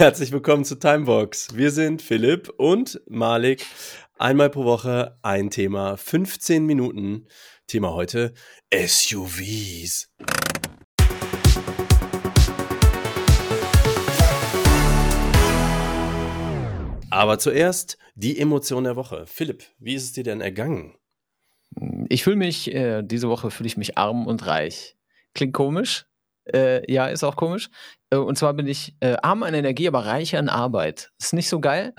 Herzlich willkommen zu Timebox. Wir sind Philipp und Malik. Einmal pro Woche ein Thema, 15 Minuten. Thema heute SUVs. Aber zuerst die Emotion der Woche. Philipp, wie ist es dir denn ergangen? Ich fühle mich, äh, diese Woche fühle ich mich arm und reich. Klingt komisch, äh, ja, ist auch komisch. Äh, und zwar bin ich äh, arm an Energie, aber reich an Arbeit. Ist nicht so geil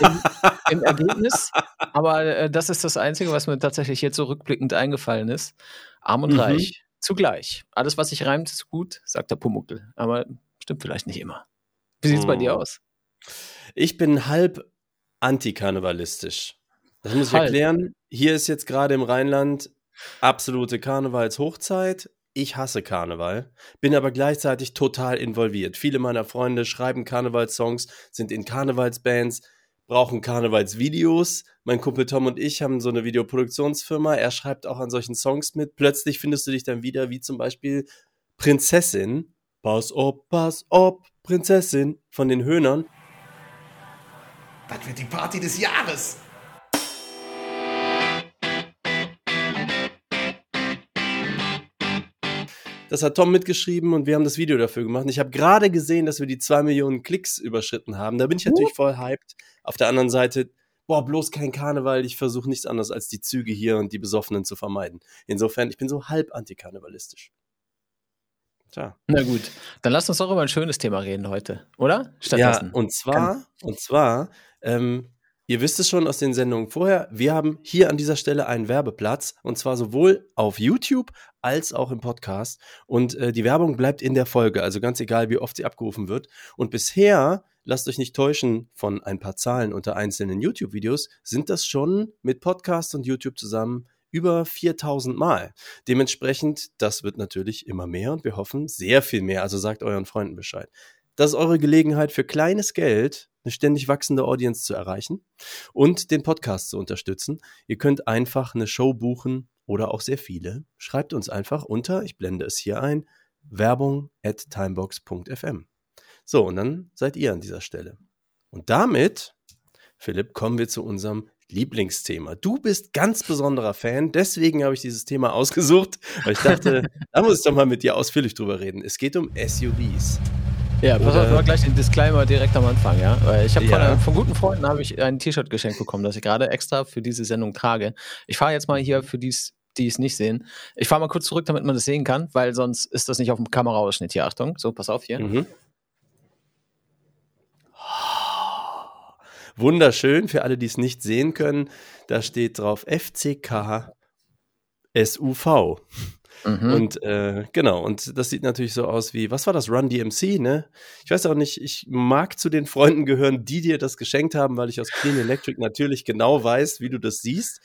im, im Ergebnis, aber äh, das ist das Einzige, was mir tatsächlich jetzt so rückblickend eingefallen ist. Arm und mhm. reich zugleich. Alles, was sich reimt, ist gut, sagt der Pumuckel. Aber stimmt vielleicht nicht immer. Wie sieht es oh. bei dir oh. aus? Ich bin halb antikarnevalistisch. Das muss ich halb. erklären. Hier ist jetzt gerade im Rheinland absolute Karnevalshochzeit ich hasse Karneval, bin aber gleichzeitig total involviert. Viele meiner Freunde schreiben Karnevalssongs, sind in Karnevalsbands, brauchen Karnevalsvideos. Mein Kumpel Tom und ich haben so eine Videoproduktionsfirma. Er schreibt auch an solchen Songs mit. Plötzlich findest du dich dann wieder, wie zum Beispiel Prinzessin. Pass op, pass op, Prinzessin von den Höhnern. Das wird die Party des Jahres. Das hat Tom mitgeschrieben und wir haben das Video dafür gemacht. Und ich habe gerade gesehen, dass wir die zwei Millionen Klicks überschritten haben. Da bin ich natürlich voll hyped. Auf der anderen Seite, boah, bloß kein Karneval. Ich versuche nichts anderes als die Züge hier und die Besoffenen zu vermeiden. Insofern, ich bin so halb antikarnevalistisch. Tja. Na gut, dann lass uns doch über ein schönes Thema reden heute, oder? Stattdessen. Ja, und zwar, und zwar, ähm, Ihr wisst es schon aus den Sendungen vorher, wir haben hier an dieser Stelle einen Werbeplatz und zwar sowohl auf YouTube als auch im Podcast und äh, die Werbung bleibt in der Folge, also ganz egal, wie oft sie abgerufen wird. Und bisher, lasst euch nicht täuschen von ein paar Zahlen unter einzelnen YouTube-Videos, sind das schon mit Podcast und YouTube zusammen über 4000 Mal. Dementsprechend, das wird natürlich immer mehr und wir hoffen sehr viel mehr, also sagt euren Freunden Bescheid. Das ist eure Gelegenheit für kleines Geld eine ständig wachsende Audience zu erreichen und den Podcast zu unterstützen. Ihr könnt einfach eine Show buchen oder auch sehr viele. Schreibt uns einfach unter, ich blende es hier ein, werbung at timebox.fm. So, und dann seid ihr an dieser Stelle. Und damit, Philipp, kommen wir zu unserem Lieblingsthema. Du bist ganz besonderer Fan, deswegen habe ich dieses Thema ausgesucht, weil ich dachte, da muss ich doch mal mit dir ausführlich drüber reden. Es geht um SUVs. Ja, pass auf, gleich den Disclaimer direkt am Anfang, ja. Weil ich habe ja. von, von, guten Freunden habe ich ein T-Shirt geschenkt bekommen, das ich gerade extra für diese Sendung trage. Ich fahre jetzt mal hier für dies, die es nicht sehen. Ich fahre mal kurz zurück, damit man das sehen kann, weil sonst ist das nicht auf dem Kameraausschnitt hier. Achtung, so, pass auf hier. Mhm. Wunderschön, für alle, die es nicht sehen können, da steht drauf FCK SUV. Mhm. Und äh, genau, und das sieht natürlich so aus wie, was war das, Run DMC, ne? Ich weiß auch nicht, ich mag zu den Freunden gehören, die dir das geschenkt haben, weil ich aus Clean Electric natürlich genau weiß, wie du das siehst.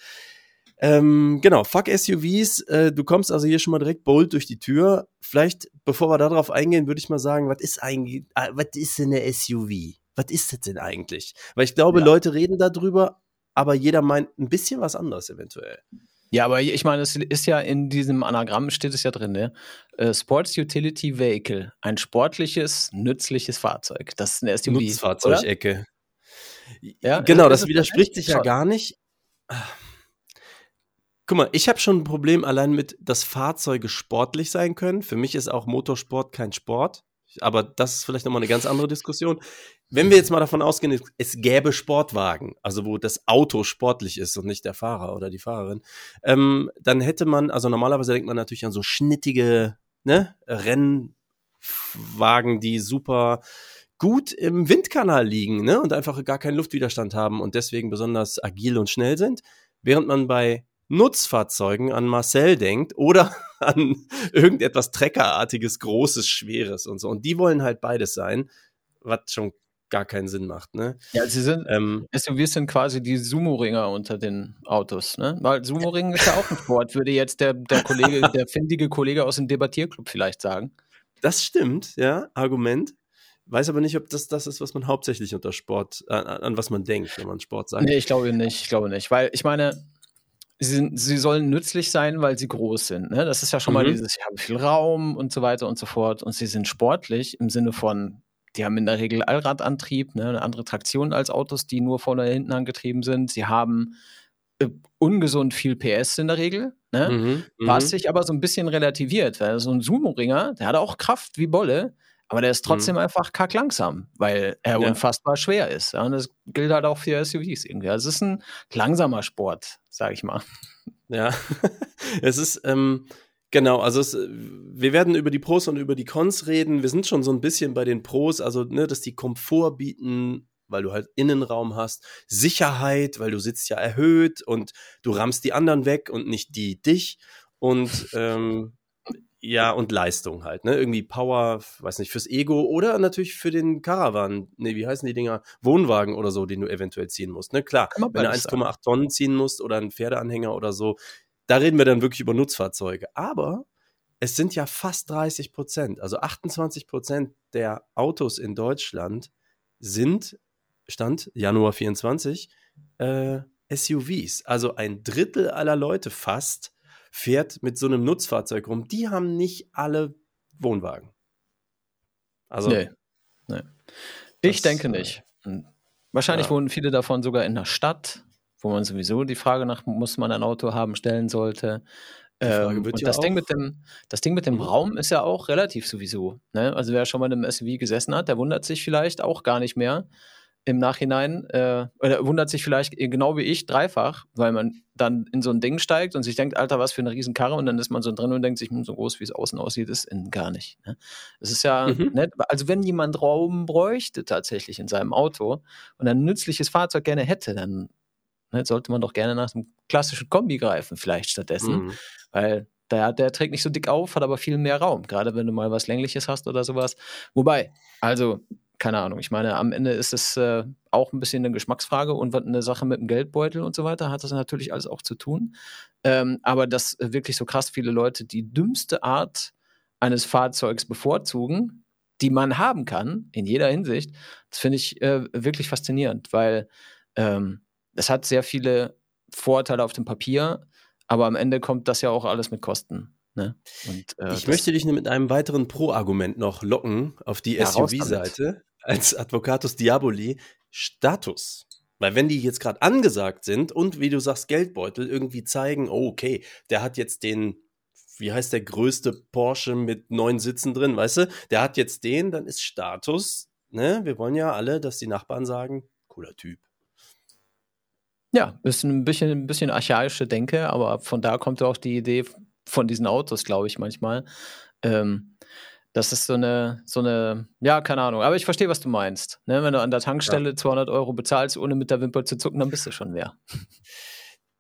Ähm, genau, fuck SUVs. Äh, du kommst also hier schon mal direkt bold durch die Tür. Vielleicht, bevor wir darauf eingehen, würde ich mal sagen, was ist eigentlich, äh, was ist denn eine SUV? Was ist das denn eigentlich? Weil ich glaube, ja. Leute reden darüber, aber jeder meint ein bisschen was anderes eventuell. Ja, aber ich meine, es ist ja in diesem Anagramm steht es ja drin, ne? Uh, Sports Utility Vehicle, ein sportliches, nützliches Fahrzeug. Das ist eine SUV. Nutzfahrzeugecke. Ja, genau, das widerspricht sich ja gar nicht. Guck mal, ich habe schon ein Problem allein mit, dass Fahrzeuge sportlich sein können. Für mich ist auch Motorsport kein Sport. Aber das ist vielleicht nochmal eine ganz andere Diskussion. Wenn wir jetzt mal davon ausgehen, es gäbe Sportwagen, also wo das Auto sportlich ist und nicht der Fahrer oder die Fahrerin, ähm, dann hätte man, also normalerweise denkt man natürlich an so schnittige ne, Rennwagen, die super gut im Windkanal liegen ne, und einfach gar keinen Luftwiderstand haben und deswegen besonders agil und schnell sind. Während man bei Nutzfahrzeugen an Marcel denkt oder an irgendetwas Treckerartiges, Großes, Schweres und so. Und die wollen halt beides sein, was schon gar keinen Sinn macht, ne? Ja, sie sind, ähm, SUVs sind quasi die Sumo-Ringer unter den Autos, ne? Weil Sumo-Ringen ist ja auch ein Sport, würde jetzt der, der Kollege, der findige Kollege aus dem Debattierclub vielleicht sagen. Das stimmt, ja, Argument. Weiß aber nicht, ob das das ist, was man hauptsächlich unter Sport, äh, an was man denkt, wenn man Sport sagt. Nee, ich glaube nicht, ich glaube nicht. Weil ich meine, sie, sind, sie sollen nützlich sein, weil sie groß sind. Ne? Das ist ja schon mhm. mal dieses, sie haben viel Raum und so weiter und so fort. Und sie sind sportlich im Sinne von, die haben in der Regel Allradantrieb, ne, eine andere Traktion als Autos, die nur vorne oder hinten angetrieben sind. Sie haben äh, ungesund viel PS in der Regel, ne? Mhm, was mhm. sich aber so ein bisschen relativiert. Weil so ein Sumo-Ringer, der hat auch Kraft wie Bolle, aber der ist trotzdem mhm. einfach kacklangsam, weil er ja. unfassbar schwer ist. Ja? Und das gilt halt auch für SUVs irgendwie. Also es ist ein langsamer Sport, sag ich mal. Ja, es ist, ähm, genau, also es, wir werden über die Pros und über die Cons reden. Wir sind schon so ein bisschen bei den Pros, also, ne, dass die Komfort bieten, weil du halt Innenraum hast, Sicherheit, weil du sitzt ja erhöht und du rammst die anderen weg und nicht die dich. Und ähm, ja, und Leistung halt, ne? Irgendwie Power, weiß nicht, fürs Ego oder natürlich für den Caravan, ne, wie heißen die Dinger? Wohnwagen oder so, den du eventuell ziehen musst, ne? Klar, wenn du 1,8 Tonnen ziehen musst oder einen Pferdeanhänger oder so, da reden wir dann wirklich über Nutzfahrzeuge. Aber es sind ja fast 30 Prozent, also 28 Prozent der Autos in Deutschland sind, Stand Januar 24, äh, SUVs. Also ein Drittel aller Leute fast fährt mit so einem Nutzfahrzeug rum, die haben nicht alle Wohnwagen. Also. Nee. nee. Ich denke äh, nicht. Hm. Wahrscheinlich ja. wohnen viele davon sogar in der Stadt, wo man sowieso die Frage nach, muss man ein Auto haben, stellen sollte. Ähm, und das, Ding mit dem, das Ding mit dem mhm. Raum ist ja auch relativ sowieso. Ne? Also wer schon mal in einem SUV gesessen hat, der wundert sich vielleicht auch gar nicht mehr, im Nachhinein, äh, oder wundert sich vielleicht genau wie ich dreifach, weil man dann in so ein Ding steigt und sich denkt, Alter, was für eine Riesenkarre und dann ist man so drin und denkt sich, hm, so groß wie es außen aussieht, ist innen gar nicht. Ne? Es ist ja mhm. nett, also wenn jemand Raum bräuchte tatsächlich in seinem Auto und ein nützliches Fahrzeug gerne hätte, dann ne, sollte man doch gerne nach einem klassischen Kombi greifen, vielleicht stattdessen, mhm. weil der, der trägt nicht so dick auf, hat aber viel mehr Raum, gerade wenn du mal was Längliches hast oder sowas. Wobei, also keine Ahnung. Ich meine, am Ende ist es äh, auch ein bisschen eine Geschmacksfrage und eine Sache mit dem Geldbeutel und so weiter hat das natürlich alles auch zu tun. Ähm, aber dass wirklich so krass viele Leute die dümmste Art eines Fahrzeugs bevorzugen, die man haben kann, in jeder Hinsicht, das finde ich äh, wirklich faszinierend, weil ähm, es hat sehr viele Vorteile auf dem Papier, aber am Ende kommt das ja auch alles mit Kosten. Ne? Und, äh, ich möchte dich mit einem weiteren Pro-Argument noch locken auf die ja, SUV-Seite als Advocatus Diaboli Status. Weil wenn die jetzt gerade angesagt sind und wie du sagst, Geldbeutel irgendwie zeigen, oh, okay, der hat jetzt den, wie heißt der größte Porsche mit neun Sitzen drin, weißt du, der hat jetzt den, dann ist Status, ne? Wir wollen ja alle, dass die Nachbarn sagen, cooler Typ. Ja, ist ein bisschen, ein bisschen archaische Denke, aber von da kommt auch die Idee von diesen Autos, glaube ich, manchmal. Ähm, das ist so eine, so eine, ja, keine Ahnung. Aber ich verstehe, was du meinst. Ne? Wenn du an der Tankstelle ja. 200 Euro bezahlst, ohne mit der Wimper zu zucken, dann bist du schon wer.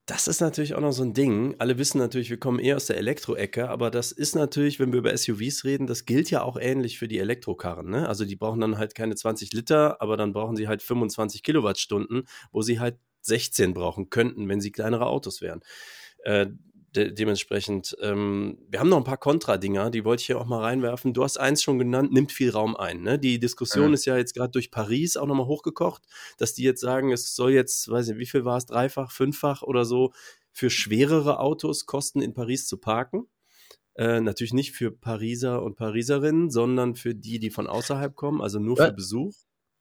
Das ist natürlich auch noch so ein Ding. Alle wissen natürlich, wir kommen eher aus der Elektro-Ecke, aber das ist natürlich, wenn wir über SUVs reden, das gilt ja auch ähnlich für die Elektrokarren. Ne? Also die brauchen dann halt keine 20 Liter, aber dann brauchen sie halt 25 Kilowattstunden, wo sie halt 16 brauchen könnten, wenn sie kleinere Autos wären. Äh, de dementsprechend, ähm, wir haben noch ein paar Kontra-Dinger, die wollte ich hier auch mal reinwerfen. Du hast eins schon genannt, nimmt viel Raum ein. Ne? Die Diskussion ja. ist ja jetzt gerade durch Paris auch nochmal hochgekocht, dass die jetzt sagen, es soll jetzt, weiß nicht, wie viel war es, dreifach, fünffach oder so, für schwerere Autos kosten in Paris zu parken. Äh, natürlich nicht für Pariser und Pariserinnen, sondern für die, die von außerhalb kommen, also nur für Besuch.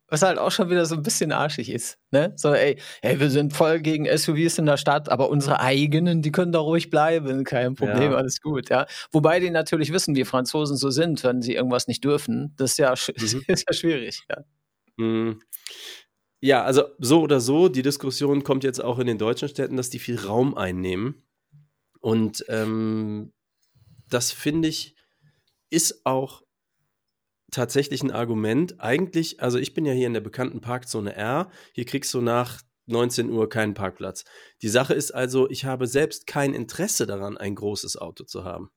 Was halt auch schon wieder so ein bisschen arschig ist. Ne? So, ey, hey, wir sind voll gegen SUVs in der Stadt, aber unsere eigenen, die können da ruhig bleiben, kein Problem, ja. alles gut, ja. Wobei die natürlich wissen, wie Franzosen so sind, wenn sie irgendwas nicht dürfen. Das ist ja, mhm. ist ja schwierig, ja. Mhm. Ja, also so oder so, die Diskussion kommt jetzt auch in den deutschen Städten, dass die viel Raum einnehmen. Und ähm, das finde ich, ist auch tatsächlich ein Argument. Eigentlich, also ich bin ja hier in der bekannten Parkzone R. Hier kriegst du nach 19 Uhr keinen Parkplatz. Die Sache ist also, ich habe selbst kein Interesse daran, ein großes Auto zu haben.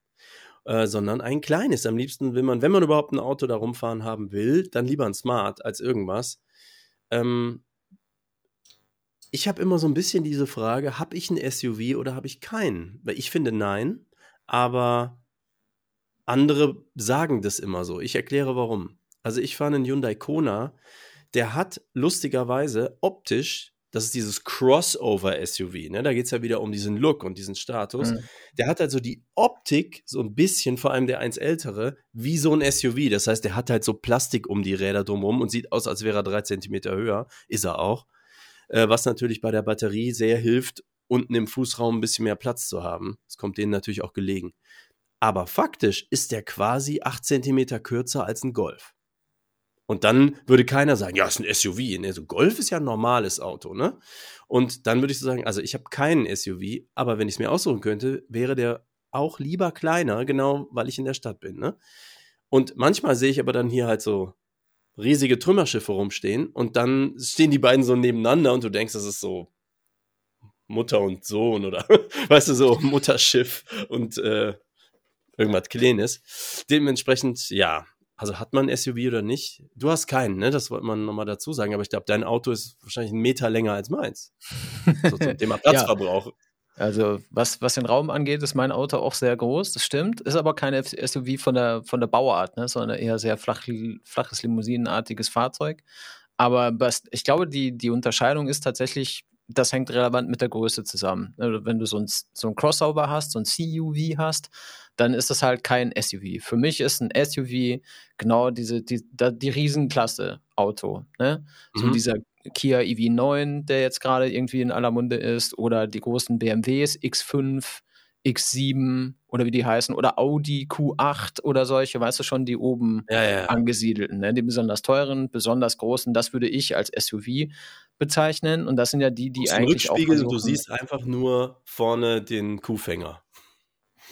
Äh, sondern ein kleines. Am liebsten will man, wenn man überhaupt ein Auto da rumfahren haben will, dann lieber ein Smart als irgendwas. Ähm, ich habe immer so ein bisschen diese Frage, habe ich ein SUV oder habe ich keinen? Weil ich finde nein, aber andere sagen das immer so. Ich erkläre warum. Also ich fahre einen Hyundai Kona, der hat lustigerweise optisch das ist dieses Crossover-SUV, ne? Da geht es ja wieder um diesen Look und diesen Status. Mhm. Der hat also die Optik, so ein bisschen, vor allem der eins ältere, wie so ein SUV. Das heißt, der hat halt so Plastik um die Räder drumherum und sieht aus, als wäre er drei Zentimeter höher. Ist er auch. Äh, was natürlich bei der Batterie sehr hilft, unten im Fußraum ein bisschen mehr Platz zu haben. Das kommt denen natürlich auch gelegen. Aber faktisch ist der quasi acht Zentimeter kürzer als ein Golf. Und dann würde keiner sagen, ja, ist ein SUV. Ne? So Golf ist ja ein normales Auto, ne? Und dann würde ich so sagen, also ich habe keinen SUV, aber wenn ich es mir aussuchen könnte, wäre der auch lieber kleiner, genau weil ich in der Stadt bin, ne? Und manchmal sehe ich aber dann hier halt so riesige Trümmerschiffe rumstehen und dann stehen die beiden so nebeneinander und du denkst, das ist so Mutter und Sohn oder weißt du, so Mutterschiff und äh, irgendwas Kleines. Dementsprechend, ja, also hat man ein SUV oder nicht? Du hast keinen, ne? Das wollte man nochmal dazu sagen. Aber ich glaube, dein Auto ist wahrscheinlich einen Meter länger als meins. So zum Thema Platzverbrauch. ja. Also was, was den Raum angeht, ist mein Auto auch sehr groß, das stimmt. Ist aber kein SUV von der, von der Bauart, ne? sondern eher sehr flach, flaches Limousinenartiges Fahrzeug. Aber was, ich glaube, die, die Unterscheidung ist tatsächlich, das hängt relevant mit der Größe zusammen. Also wenn du so ein, so ein Crossover hast, so ein CUV hast, dann ist das halt kein SUV. Für mich ist ein SUV genau diese, die, die Riesenklasse Auto. Ne? So mhm. dieser Kia EV9, der jetzt gerade irgendwie in aller Munde ist, oder die großen BMWs X5, X7 oder wie die heißen, oder Audi Q8 oder solche, weißt du schon, die oben ja, ja. angesiedelten, ne? die besonders teuren, besonders großen, das würde ich als SUV bezeichnen. Und das sind ja die, die eigentlich auch. Versuchen, du siehst einfach nur vorne den Kuhfänger.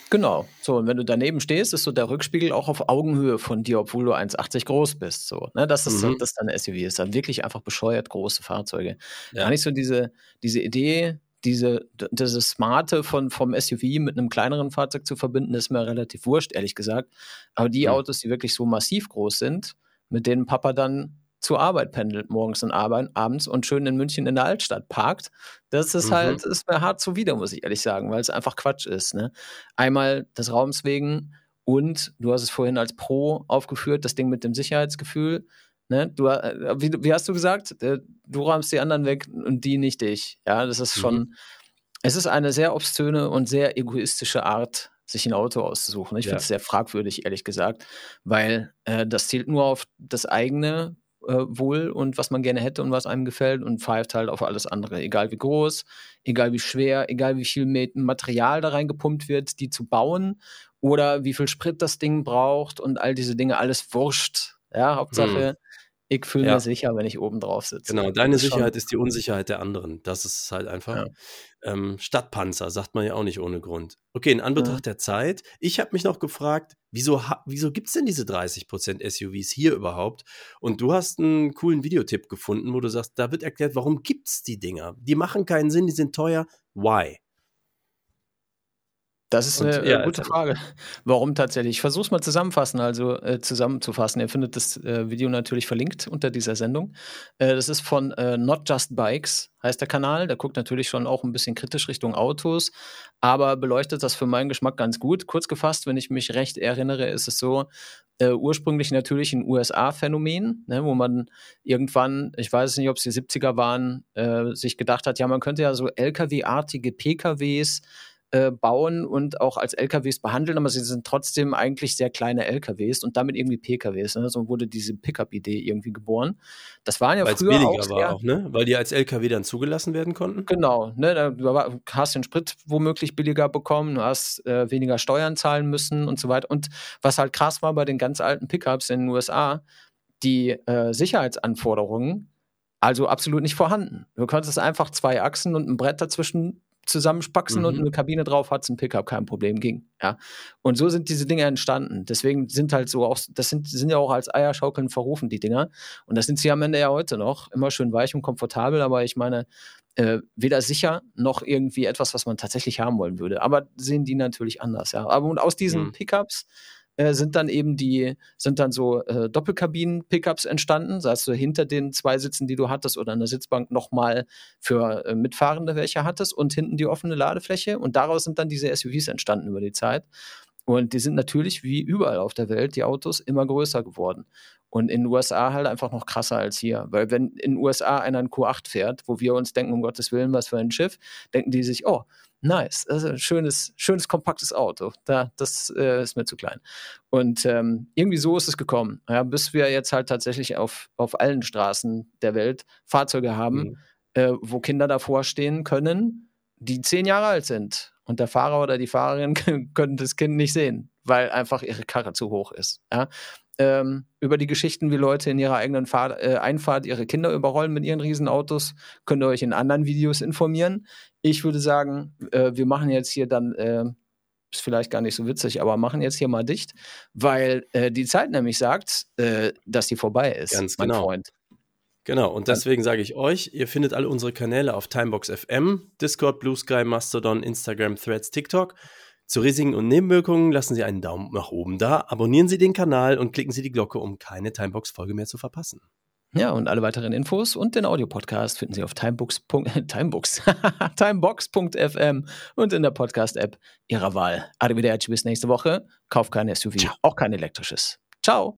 Genau. So, und wenn du daneben stehst, ist so der Rückspiegel auch auf Augenhöhe von dir, obwohl du 1,80 groß bist. So, ne? Das ist mhm. das dann SUV ist. Dann wirklich einfach bescheuert große Fahrzeuge. Ja. Gar nicht so diese, diese Idee, diese, diese Smarte von, vom SUV mit einem kleineren Fahrzeug zu verbinden, ist mir relativ wurscht, ehrlich gesagt. Aber die mhm. Autos, die wirklich so massiv groß sind, mit denen Papa dann zur Arbeit pendelt, morgens und abends und schön in München in der Altstadt parkt. Das ist halt, mhm. halt, ist mir hart zuwider, muss ich ehrlich sagen, weil es einfach Quatsch ist. Ne? Einmal des Raums wegen und du hast es vorhin als Pro aufgeführt, das Ding mit dem Sicherheitsgefühl. Ne? Du, äh, wie, wie, hast du gesagt? Äh, du räumst die anderen weg und die nicht dich. Ja, das ist schon, mhm. es ist eine sehr obszöne und sehr egoistische Art, sich ein Auto auszusuchen. Ich ja. finde es sehr fragwürdig, ehrlich gesagt, weil äh, das zielt nur auf das eigene äh, wohl und was man gerne hätte und was einem gefällt und pfeift halt auf alles andere. Egal wie groß, egal wie schwer, egal wie viel Material da reingepumpt wird, die zu bauen oder wie viel Sprit das Ding braucht und all diese Dinge, alles wurscht. Ja, Hauptsache, hm. Ich fühle ja. mich sicher, wenn ich oben drauf sitze. Genau, deine Sicherheit ist die Unsicherheit der anderen. Das ist halt einfach. Ja. Ähm, Stadtpanzer, sagt man ja auch nicht ohne Grund. Okay, in Anbetracht ja. der Zeit, ich habe mich noch gefragt, wieso, wieso gibt es denn diese 30% SUVs hier überhaupt? Und du hast einen coolen Videotipp gefunden, wo du sagst, da wird erklärt, warum gibt es die Dinger? Die machen keinen Sinn, die sind teuer. Why? Das ist eine, ja, gute Frage. Warum tatsächlich? Ich versuche es mal zusammenfassen, also äh, zusammenzufassen. Ihr findet das äh, Video natürlich verlinkt unter dieser Sendung. Äh, das ist von äh, Not Just Bikes, heißt der Kanal. Der guckt natürlich schon auch ein bisschen kritisch Richtung Autos, aber beleuchtet das für meinen Geschmack ganz gut. Kurz gefasst, wenn ich mich recht erinnere, ist es so, äh, ursprünglich natürlich ein USA-Phänomen, ne, wo man irgendwann, ich weiß nicht, ob es die 70er waren, äh, sich gedacht hat, ja, man könnte ja so LKW-artige PKWs äh, bauen und auch als LKWs behandeln, aber sie sind trotzdem eigentlich sehr kleine LKWs und damit irgendwie PKWs. Ne? So wurde diese Pickup-Idee irgendwie geboren. Das waren ja Weil's früher billiger auch war auch, ne? Weil die als LKW dann zugelassen werden konnten. Genau, ne? Da hast den Sprit womöglich billiger bekommen, du hast äh, weniger Steuern zahlen müssen und so weiter. Und was halt krass war bei den ganz alten Pickups in den USA, die äh, Sicherheitsanforderungen also absolut nicht vorhanden. Du konntest einfach zwei Achsen und ein Brett dazwischen zusammenspacksen mhm. und eine Kabine drauf hat, ein Pickup kein Problem ging. Ja. Und so sind diese Dinge entstanden. Deswegen sind halt so auch, das sind, sind ja auch als Eierschaukeln verrufen, die Dinger. Und das sind sie am Ende ja heute noch. Immer schön weich und komfortabel, aber ich meine, äh, weder sicher noch irgendwie etwas, was man tatsächlich haben wollen würde. Aber sehen die natürlich anders, ja. Aber und aus diesen mhm. Pickups äh, sind dann eben die, sind dann so äh, Doppelkabinen-Pickups entstanden, sei es so hinter den zwei Sitzen, die du hattest, oder an der Sitzbank nochmal für äh, Mitfahrende welche hattest und hinten die offene Ladefläche. Und daraus sind dann diese SUVs entstanden über die Zeit. Und die sind natürlich wie überall auf der Welt die Autos immer größer geworden. Und in den USA halt einfach noch krasser als hier. Weil wenn in den USA einer ein Q8 fährt, wo wir uns denken, um Gottes Willen, was für ein Schiff, denken die sich, oh, nice, das ist ein schönes, schönes, kompaktes Auto. Da, das äh, ist mir zu klein. Und ähm, irgendwie so ist es gekommen, ja, bis wir jetzt halt tatsächlich auf, auf allen Straßen der Welt Fahrzeuge haben, mhm. äh, wo Kinder davor stehen können, die zehn Jahre alt sind. Und der Fahrer oder die Fahrerin können das Kind nicht sehen, weil einfach ihre Karre zu hoch ist. Ja? Ähm, über die Geschichten, wie Leute in ihrer eigenen Fahr äh, Einfahrt ihre Kinder überrollen mit ihren Riesenautos, könnt ihr euch in anderen Videos informieren. Ich würde sagen, äh, wir machen jetzt hier dann, äh, ist vielleicht gar nicht so witzig, aber machen jetzt hier mal dicht, weil äh, die Zeit nämlich sagt, äh, dass die vorbei ist, Ganz mein genau. Freund. Genau, und deswegen sage ich euch, ihr findet alle unsere Kanäle auf Timebox FM, Discord, Blue Sky, Mastodon, Instagram, Threads, TikTok. Zu Risiken und Nebenwirkungen lassen Sie einen Daumen nach oben da, abonnieren Sie den Kanal und klicken Sie die Glocke, um keine Timebox-Folge mehr zu verpassen. Ja, und alle weiteren Infos und den Audiopodcast finden Sie auf timebox. timebox. timebox.fm und in der Podcast-App Ihrer Wahl. Arrivederci bis nächste Woche. Kauf kein SUV, Ciao. auch kein elektrisches. Ciao.